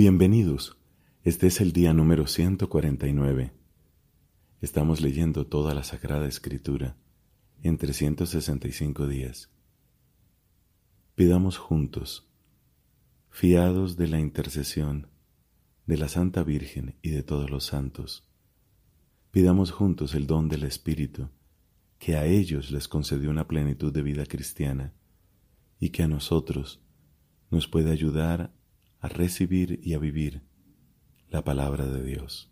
Bienvenidos. Este es el día número 149. Estamos leyendo toda la Sagrada Escritura en 365 días. Pidamos juntos, fiados de la intercesión de la Santa Virgen y de todos los santos, pidamos juntos el don del Espíritu, que a ellos les concedió una plenitud de vida cristiana y que a nosotros nos puede ayudar a recibir y a vivir la palabra de Dios.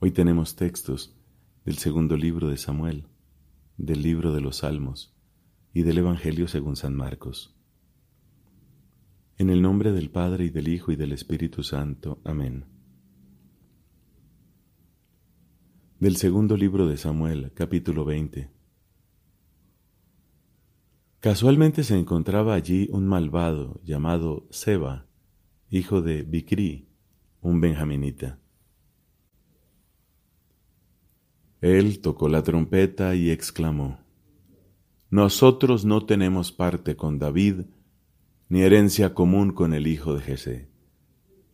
Hoy tenemos textos del segundo libro de Samuel, del libro de los Salmos y del Evangelio según San Marcos. En el nombre del Padre y del Hijo y del Espíritu Santo. Amén. Del segundo libro de Samuel, capítulo 20. Casualmente se encontraba allí un malvado llamado Seba, hijo de Bicri, un benjaminita. Él tocó la trompeta y exclamó, Nosotros no tenemos parte con David, ni herencia común con el hijo de Jesé,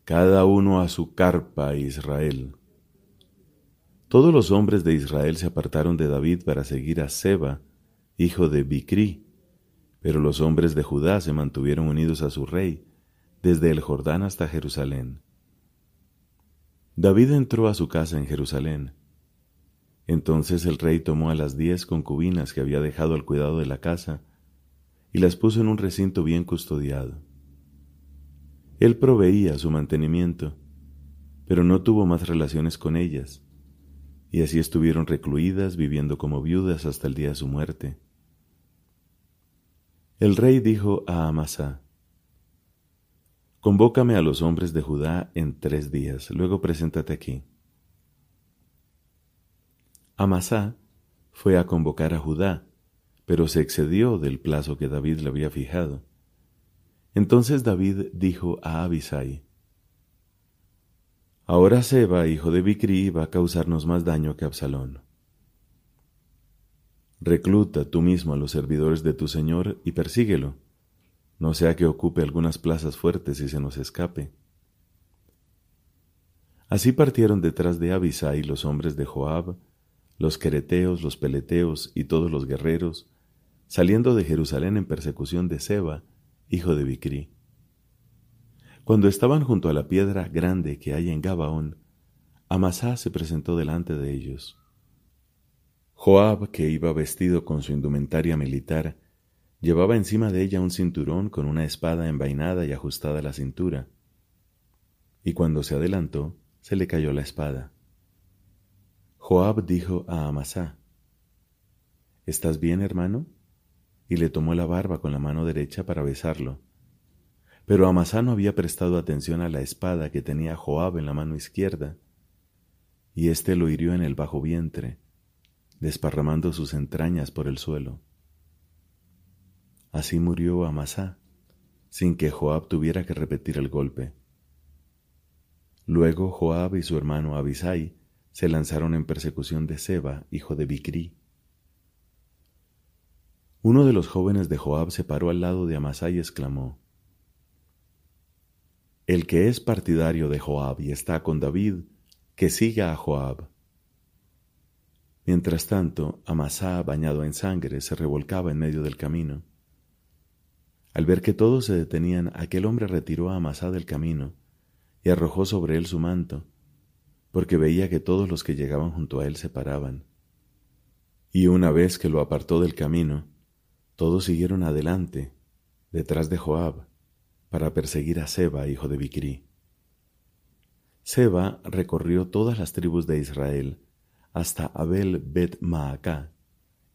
cada uno a su carpa Israel. Todos los hombres de Israel se apartaron de David para seguir a Seba, hijo de Bicri, pero los hombres de Judá se mantuvieron unidos a su rey, desde el Jordán hasta Jerusalén. David entró a su casa en Jerusalén. Entonces el rey tomó a las diez concubinas que había dejado al cuidado de la casa y las puso en un recinto bien custodiado. Él proveía su mantenimiento, pero no tuvo más relaciones con ellas, y así estuvieron recluidas viviendo como viudas hasta el día de su muerte. El rey dijo a Amasá, Convócame a los hombres de Judá en tres días, luego preséntate aquí. Amasá fue a convocar a Judá, pero se excedió del plazo que David le había fijado. Entonces David dijo a Abisai, Ahora Seba, hijo de Bicri, va a causarnos más daño que Absalón. Recluta tú mismo a los servidores de tu Señor y persíguelo, no sea que ocupe algunas plazas fuertes y se nos escape. Así partieron detrás de Abisai los hombres de Joab, los quereteos, los peleteos y todos los guerreros, saliendo de Jerusalén en persecución de Seba, hijo de Bicri. Cuando estaban junto a la piedra grande que hay en Gabaón, Amasá se presentó delante de ellos. Joab, que iba vestido con su indumentaria militar, llevaba encima de ella un cinturón con una espada envainada y ajustada a la cintura. Y cuando se adelantó, se le cayó la espada. Joab dijo a Amasá, ¿Estás bien, hermano? Y le tomó la barba con la mano derecha para besarlo. Pero Amasá no había prestado atención a la espada que tenía Joab en la mano izquierda, y éste lo hirió en el bajo vientre, desparramando sus entrañas por el suelo. Así murió Amasá, sin que Joab tuviera que repetir el golpe. Luego Joab y su hermano Abisai se lanzaron en persecución de Seba, hijo de Bicri. Uno de los jóvenes de Joab se paró al lado de Amasá y exclamó, El que es partidario de Joab y está con David, que siga a Joab. Mientras tanto, Amasá, bañado en sangre, se revolcaba en medio del camino. Al ver que todos se detenían, aquel hombre retiró a Amasá del camino y arrojó sobre él su manto, porque veía que todos los que llegaban junto a él se paraban. Y una vez que lo apartó del camino, todos siguieron adelante, detrás de Joab, para perseguir a Seba, hijo de Bicri. Seba recorrió todas las tribus de Israel, hasta Abel Bet Maacá,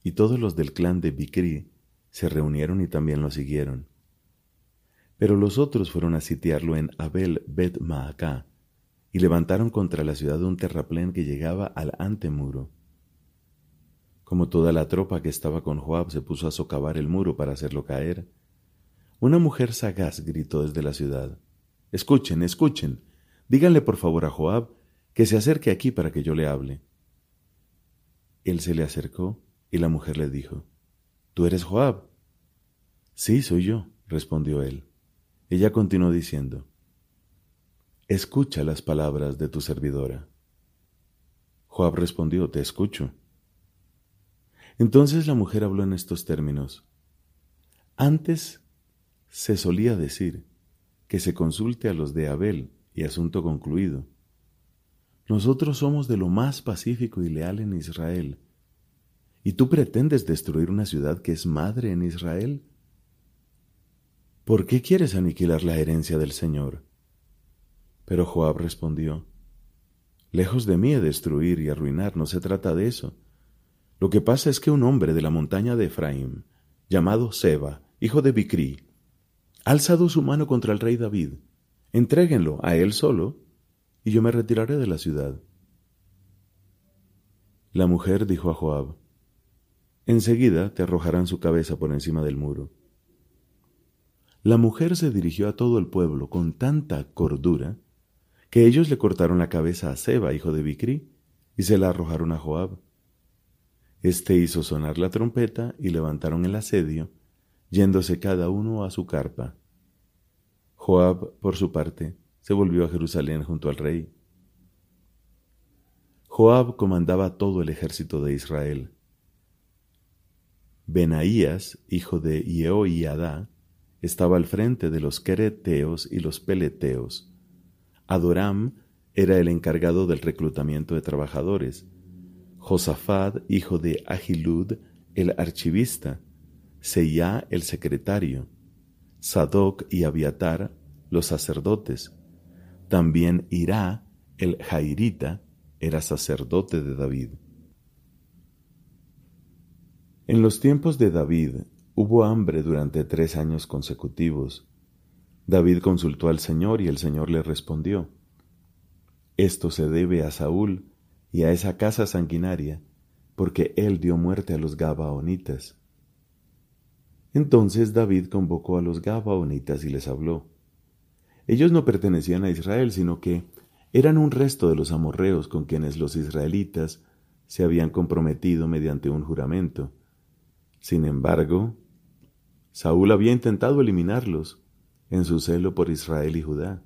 y todos los del clan de Bicri se reunieron y también lo siguieron. Pero los otros fueron a sitiarlo en Abel Bet Maacá, y levantaron contra la ciudad un terraplén que llegaba al antemuro. Como toda la tropa que estaba con Joab se puso a socavar el muro para hacerlo caer, una mujer sagaz gritó desde la ciudad Escuchen, escuchen. Díganle por favor a Joab que se acerque aquí para que yo le hable. Él se le acercó y la mujer le dijo, ¿Tú eres Joab? Sí, soy yo, respondió él. ella continuó diciendo, Escucha las palabras de tu servidora. Joab respondió, Te escucho. Entonces la mujer habló en estos términos. Antes se solía decir que se consulte a los de Abel y asunto concluido. Nosotros somos de lo más pacífico y leal en Israel. ¿Y tú pretendes destruir una ciudad que es madre en Israel? ¿Por qué quieres aniquilar la herencia del Señor? Pero Joab respondió, Lejos de mí destruir y arruinar, no se trata de eso. Lo que pasa es que un hombre de la montaña de Efraín, llamado Seba, hijo de Bicri, ha alzado su mano contra el rey David. Entréguenlo a él solo, y yo me retiraré de la ciudad. La mujer dijo a Joab, Enseguida te arrojarán su cabeza por encima del muro. La mujer se dirigió a todo el pueblo con tanta cordura que ellos le cortaron la cabeza a Seba, hijo de Bicri, y se la arrojaron a Joab. Este hizo sonar la trompeta y levantaron el asedio, yéndose cada uno a su carpa. Joab, por su parte, se volvió a Jerusalén junto al rey. Joab comandaba todo el ejército de Israel. Benaías, hijo de Yehoiada, estaba al frente de los quereteos y los peleteos. Adoram era el encargado del reclutamiento de trabajadores. Josafat, hijo de Ahilud, el archivista. Seía, el secretario. Sadoc y Abiatar, los sacerdotes. También Irá, el jairita, era sacerdote de David. En los tiempos de David, Hubo hambre durante tres años consecutivos. David consultó al Señor y el Señor le respondió, Esto se debe a Saúl y a esa casa sanguinaria, porque él dio muerte a los Gabaonitas. Entonces David convocó a los Gabaonitas y les habló. Ellos no pertenecían a Israel, sino que eran un resto de los amorreos con quienes los israelitas se habían comprometido mediante un juramento. Sin embargo, Saúl había intentado eliminarlos en su celo por Israel y Judá.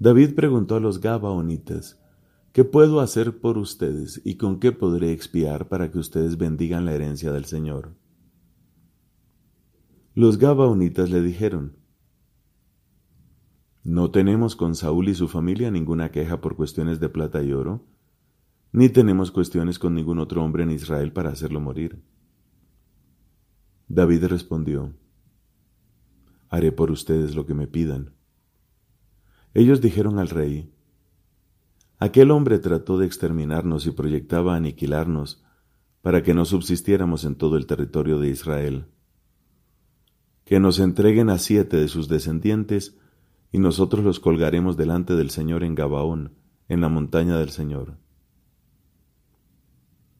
David preguntó a los Gabaonitas, ¿qué puedo hacer por ustedes y con qué podré expiar para que ustedes bendigan la herencia del Señor? Los Gabaonitas le dijeron, no tenemos con Saúl y su familia ninguna queja por cuestiones de plata y oro, ni tenemos cuestiones con ningún otro hombre en Israel para hacerlo morir. David respondió, Haré por ustedes lo que me pidan. Ellos dijeron al rey, Aquel hombre trató de exterminarnos y proyectaba aniquilarnos para que no subsistiéramos en todo el territorio de Israel. Que nos entreguen a siete de sus descendientes y nosotros los colgaremos delante del Señor en Gabaón, en la montaña del Señor.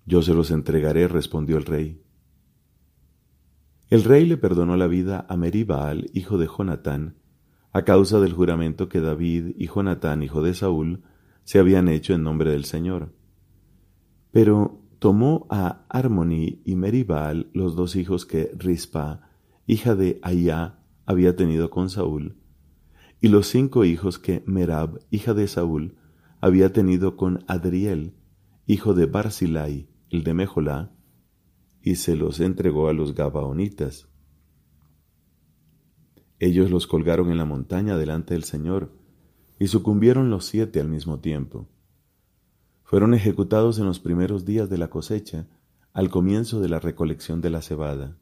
Yo se los entregaré, respondió el rey. El rey le perdonó la vida a Meribaal, hijo de Jonatán, a causa del juramento que David y Jonatán, hijo de Saúl, se habían hecho en nombre del Señor. Pero tomó a Armoni y Meribaal, los dos hijos que Rispa, hija de Ayá, había tenido con Saúl, y los cinco hijos que Merab, hija de Saúl, había tenido con Adriel, hijo de Barzilai, el de Mejolá, y se los entregó a los Gabaonitas. Ellos los colgaron en la montaña delante del Señor, y sucumbieron los siete al mismo tiempo. Fueron ejecutados en los primeros días de la cosecha, al comienzo de la recolección de la cebada.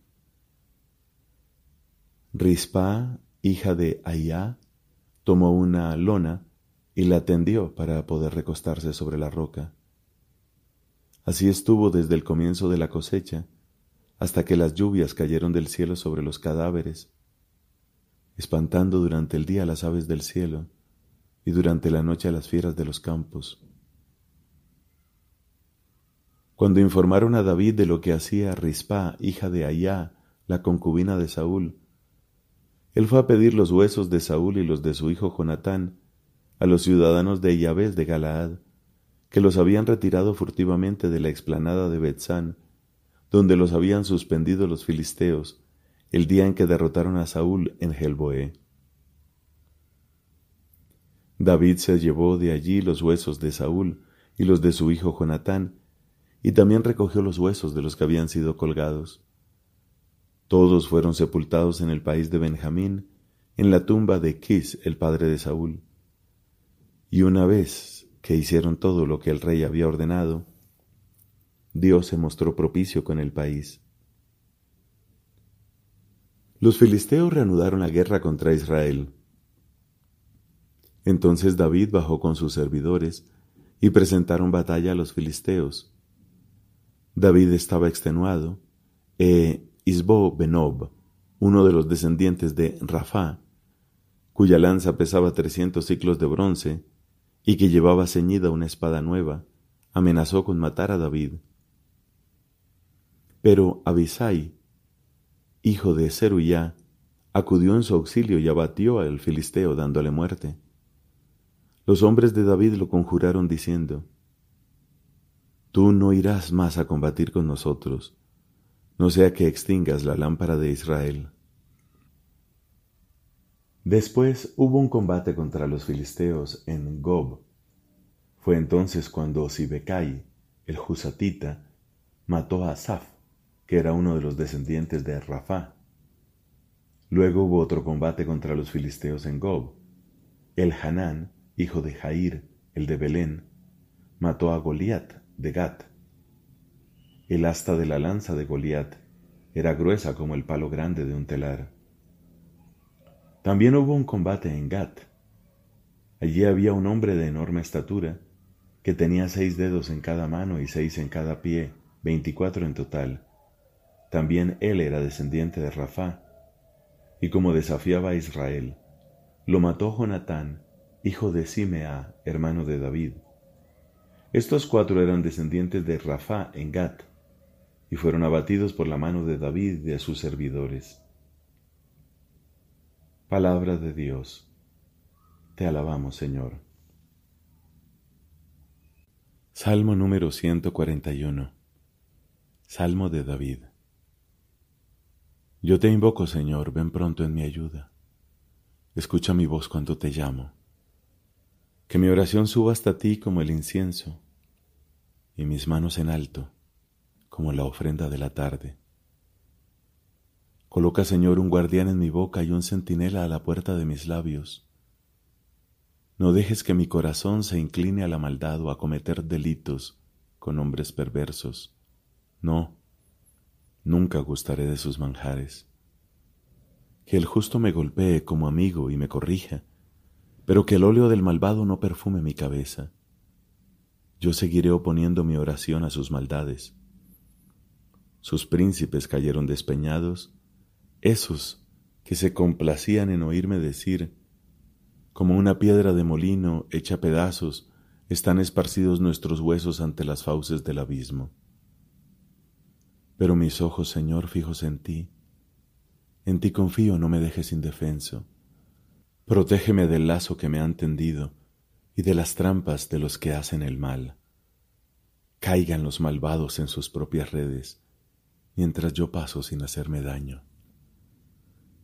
Rispa, hija de Ayá, tomó una lona y la tendió para poder recostarse sobre la roca. Así estuvo desde el comienzo de la cosecha hasta que las lluvias cayeron del cielo sobre los cadáveres, espantando durante el día a las aves del cielo y durante la noche a las fieras de los campos. Cuando informaron a David de lo que hacía Rispa, hija de Ayá, la concubina de Saúl, él fue a pedir los huesos de Saúl y los de su hijo Jonatán a los ciudadanos de Yahvé de Galaad, que los habían retirado furtivamente de la explanada de Betzán, donde los habían suspendido los filisteos, el día en que derrotaron a Saúl en Gelboé. David se llevó de allí los huesos de Saúl y los de su hijo Jonatán, y también recogió los huesos de los que habían sido colgados. Todos fueron sepultados en el país de Benjamín, en la tumba de Kis, el padre de Saúl. Y una vez que hicieron todo lo que el rey había ordenado, Dios se mostró propicio con el país. Los filisteos reanudaron la guerra contra Israel. Entonces David bajó con sus servidores y presentaron batalla a los filisteos. David estaba extenuado, e Isbo Benob, uno de los descendientes de Rafá, cuya lanza pesaba trescientos ciclos de bronce y que llevaba ceñida una espada nueva, amenazó con matar a David. Pero Abisai, hijo de Zerullá, acudió en su auxilio y abatió al filisteo dándole muerte. Los hombres de David lo conjuraron diciendo, Tú no irás más a combatir con nosotros, no sea que extingas la lámpara de Israel. Después hubo un combate contra los filisteos en Gob. Fue entonces cuando Sibecai, el Jusatita, mató a Asaf, que era uno de los descendientes de Rafá. Luego hubo otro combate contra los filisteos en Gob. El Hanán, hijo de Jair, el de Belén, mató a Goliat de Gat. El asta de la lanza de Goliat era gruesa como el palo grande de un telar. También hubo un combate en Gat. Allí había un hombre de enorme estatura, que tenía seis dedos en cada mano y seis en cada pie, veinticuatro en total también él era descendiente de Rafá, y como desafiaba a Israel, lo mató Jonatán, hijo de Simea, hermano de David. Estos cuatro eran descendientes de Rafá en Gat, y fueron abatidos por la mano de David y de sus servidores. Palabra de Dios. Te alabamos, Señor. Salmo número 141. Salmo de David. Yo te invoco, Señor, ven pronto en mi ayuda. Escucha mi voz cuando te llamo. Que mi oración suba hasta ti como el incienso, y mis manos en alto, como la ofrenda de la tarde. Coloca, Señor, un guardián en mi boca y un centinela a la puerta de mis labios. No dejes que mi corazón se incline a la maldad o a cometer delitos con hombres perversos. No, nunca gustaré de sus manjares. Que el justo me golpee como amigo y me corrija, pero que el óleo del malvado no perfume mi cabeza. Yo seguiré oponiendo mi oración a sus maldades. Sus príncipes cayeron despeñados, esos que se complacían en oírme decir, como una piedra de molino hecha pedazos, están esparcidos nuestros huesos ante las fauces del abismo. Pero mis ojos, Señor, fijos en ti. En ti confío, no me dejes indefenso. Protégeme del lazo que me han tendido y de las trampas de los que hacen el mal. Caigan los malvados en sus propias redes, mientras yo paso sin hacerme daño.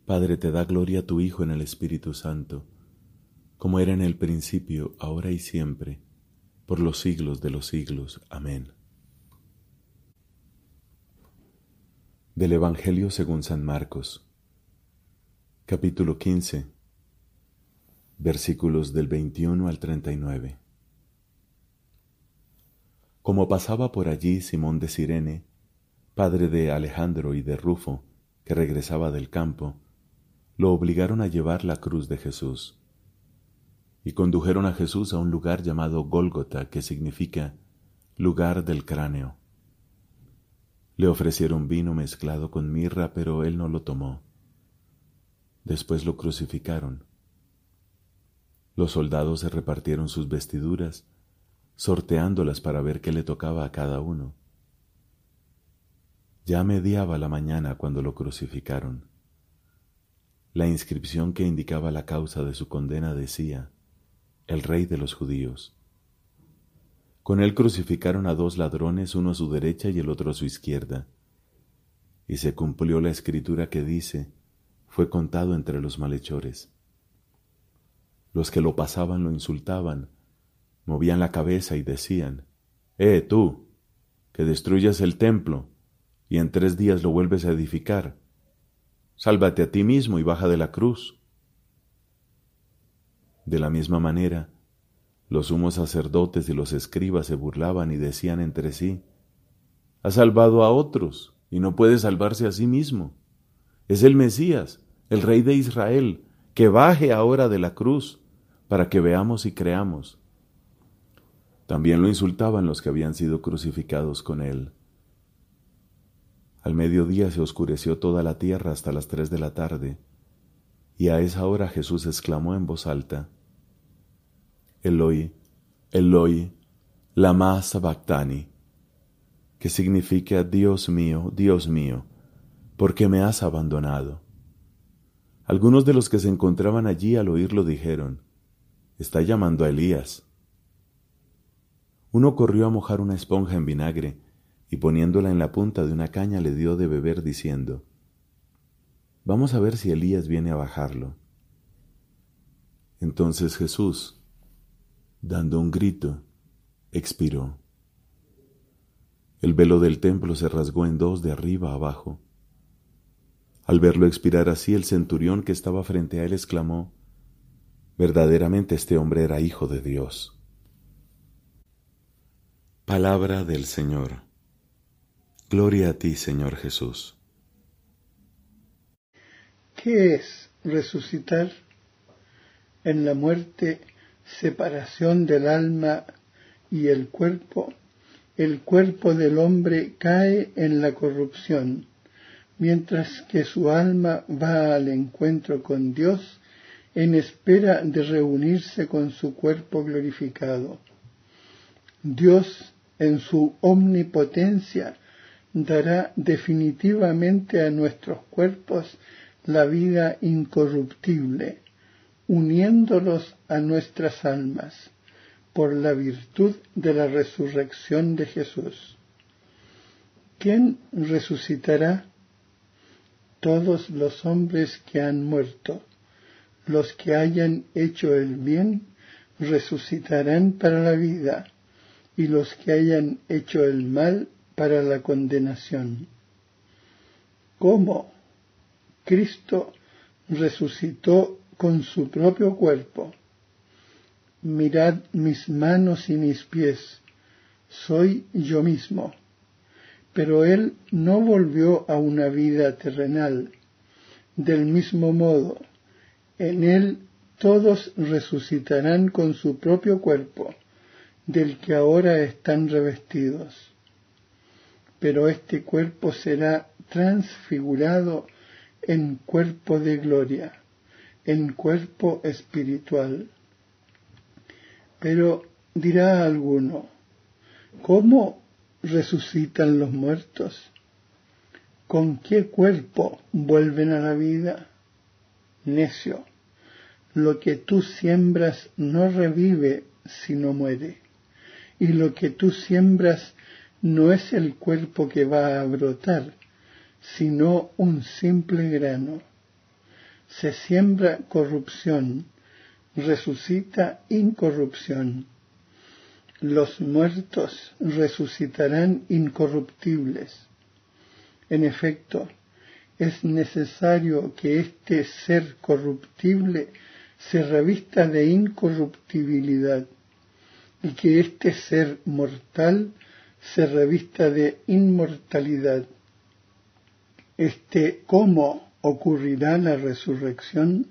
Padre, te da gloria a tu Hijo en el Espíritu Santo, como era en el principio, ahora y siempre, por los siglos de los siglos. Amén. Del Evangelio según San Marcos, capítulo 15, versículos del 21 al 39. Como pasaba por allí Simón de Sirene, padre de Alejandro y de Rufo, que regresaba del campo, lo obligaron a llevar la cruz de Jesús. Y condujeron a Jesús a un lugar llamado Gólgota, que significa lugar del cráneo. Le ofrecieron vino mezclado con mirra, pero él no lo tomó. Después lo crucificaron. Los soldados se repartieron sus vestiduras, sorteándolas para ver qué le tocaba a cada uno. Ya mediaba la mañana cuando lo crucificaron. La inscripción que indicaba la causa de su condena decía, el rey de los judíos. Con él crucificaron a dos ladrones, uno a su derecha y el otro a su izquierda. y se cumplió la escritura que dice, fue contado entre los malhechores. Los que lo pasaban lo insultaban, movían la cabeza y decían, Eh, tú, que destruyas el templo y en tres días lo vuelves a edificar, sálvate a ti mismo y baja de la cruz. De la misma manera, los sumos sacerdotes y los escribas se burlaban y decían entre sí, ha salvado a otros y no puede salvarse a sí mismo. Es el Mesías, el Rey de Israel, que baje ahora de la cruz para que veamos y creamos. También lo insultaban los que habían sido crucificados con él. Al mediodía se oscureció toda la tierra hasta las tres de la tarde, y a esa hora Jesús exclamó en voz alta, Eloi, Eloi, lama sabactani, que significa Dios mío, Dios mío, ¿por qué me has abandonado? Algunos de los que se encontraban allí al oírlo dijeron, Está llamando a Elías. Uno corrió a mojar una esponja en vinagre y poniéndola en la punta de una caña le dio de beber diciendo, Vamos a ver si Elías viene a bajarlo. Entonces Jesús, dando un grito, expiró. El velo del templo se rasgó en dos de arriba abajo. Al verlo expirar así, el centurión que estaba frente a él exclamó, Verdaderamente este hombre era hijo de Dios. Palabra del Señor. Gloria a ti, Señor Jesús. ¿Qué es resucitar? En la muerte, separación del alma y el cuerpo, el cuerpo del hombre cae en la corrupción, mientras que su alma va al encuentro con Dios en espera de reunirse con su cuerpo glorificado. Dios, en su omnipotencia, dará definitivamente a nuestros cuerpos la vida incorruptible, uniéndolos a nuestras almas por la virtud de la resurrección de Jesús. ¿Quién resucitará? Todos los hombres que han muerto los que hayan hecho el bien resucitarán para la vida, y los que hayan hecho el mal para la condenación. ¿Cómo? Cristo resucitó con su propio cuerpo. Mirad mis manos y mis pies, soy yo mismo. Pero Él no volvió a una vida terrenal. Del mismo modo, en él todos resucitarán con su propio cuerpo, del que ahora están revestidos. Pero este cuerpo será transfigurado en cuerpo de gloria, en cuerpo espiritual. Pero dirá alguno, ¿cómo resucitan los muertos? ¿Con qué cuerpo vuelven a la vida? Necio, lo que tú siembras no revive sino muere, y lo que tú siembras no es el cuerpo que va a brotar, sino un simple grano. Se siembra corrupción, resucita incorrupción. Los muertos resucitarán incorruptibles. En efecto, es necesario que este ser corruptible se revista de incorruptibilidad y que este ser mortal se revista de inmortalidad. Este cómo ocurrirá la resurrección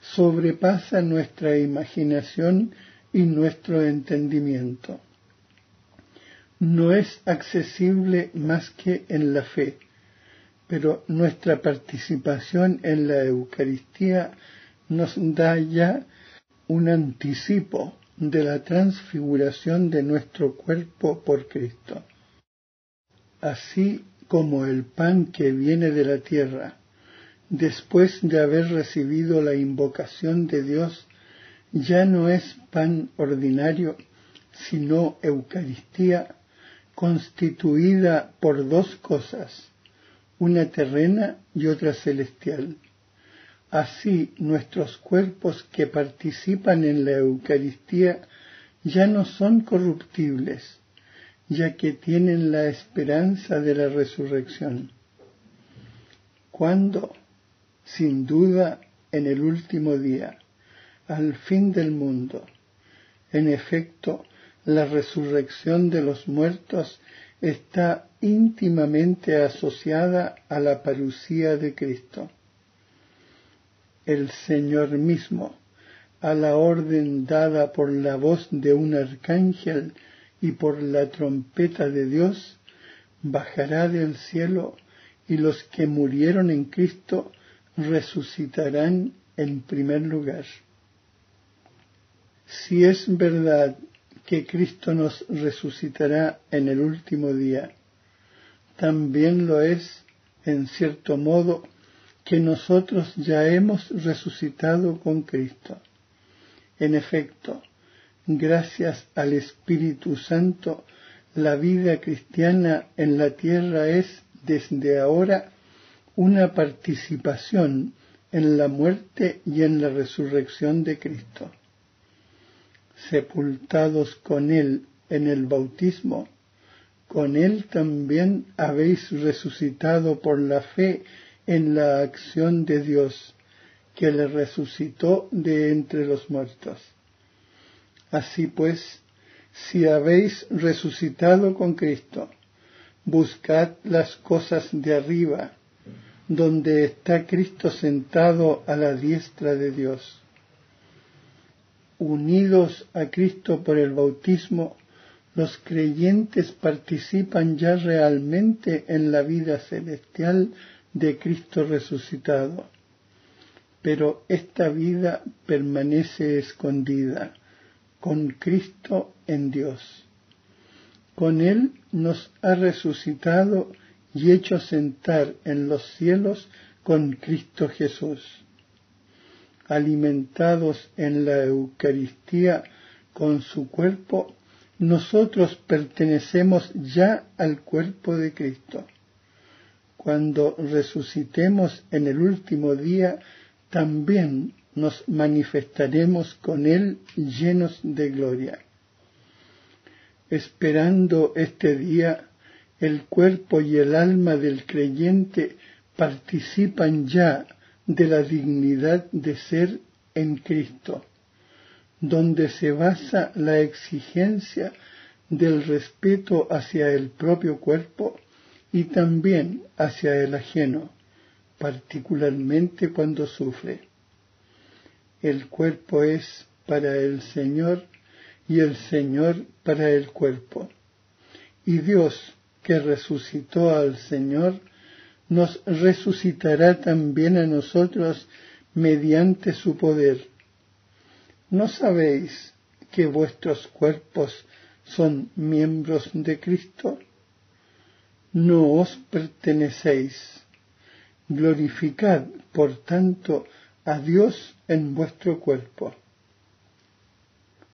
sobrepasa nuestra imaginación y nuestro entendimiento. No es accesible más que en la fe, pero nuestra participación en la Eucaristía nos da ya un anticipo de la transfiguración de nuestro cuerpo por Cristo. Así como el pan que viene de la tierra, después de haber recibido la invocación de Dios, ya no es pan ordinario, sino Eucaristía constituida por dos cosas, una terrena y otra celestial. Así nuestros cuerpos que participan en la Eucaristía ya no son corruptibles, ya que tienen la esperanza de la resurrección. Cuando, sin duda, en el último día, al fin del mundo, en efecto, la resurrección de los muertos está íntimamente asociada a la parucía de Cristo. El Señor mismo, a la orden dada por la voz de un arcángel y por la trompeta de Dios, bajará del cielo y los que murieron en Cristo resucitarán en primer lugar. Si es verdad que Cristo nos resucitará en el último día, también lo es, en cierto modo, que nosotros ya hemos resucitado con Cristo. En efecto, gracias al Espíritu Santo, la vida cristiana en la tierra es desde ahora una participación en la muerte y en la resurrección de Cristo. Sepultados con Él en el bautismo, con Él también habéis resucitado por la fe en la acción de Dios, que le resucitó de entre los muertos. Así pues, si habéis resucitado con Cristo, buscad las cosas de arriba, donde está Cristo sentado a la diestra de Dios. Unidos a Cristo por el bautismo, los creyentes participan ya realmente en la vida celestial de Cristo resucitado. Pero esta vida permanece escondida con Cristo en Dios. Con Él nos ha resucitado y hecho sentar en los cielos con Cristo Jesús. Alimentados en la Eucaristía con su cuerpo, nosotros pertenecemos ya al cuerpo de Cristo. Cuando resucitemos en el último día, también nos manifestaremos con Él llenos de gloria. Esperando este día, el cuerpo y el alma del creyente participan ya de la dignidad de ser en Cristo donde se basa la exigencia del respeto hacia el propio cuerpo y también hacia el ajeno, particularmente cuando sufre. El cuerpo es para el Señor y el Señor para el cuerpo. Y Dios, que resucitó al Señor, nos resucitará también a nosotros mediante su poder ¿No sabéis que vuestros cuerpos son miembros de Cristo? No os pertenecéis. Glorificad, por tanto, a Dios en vuestro cuerpo.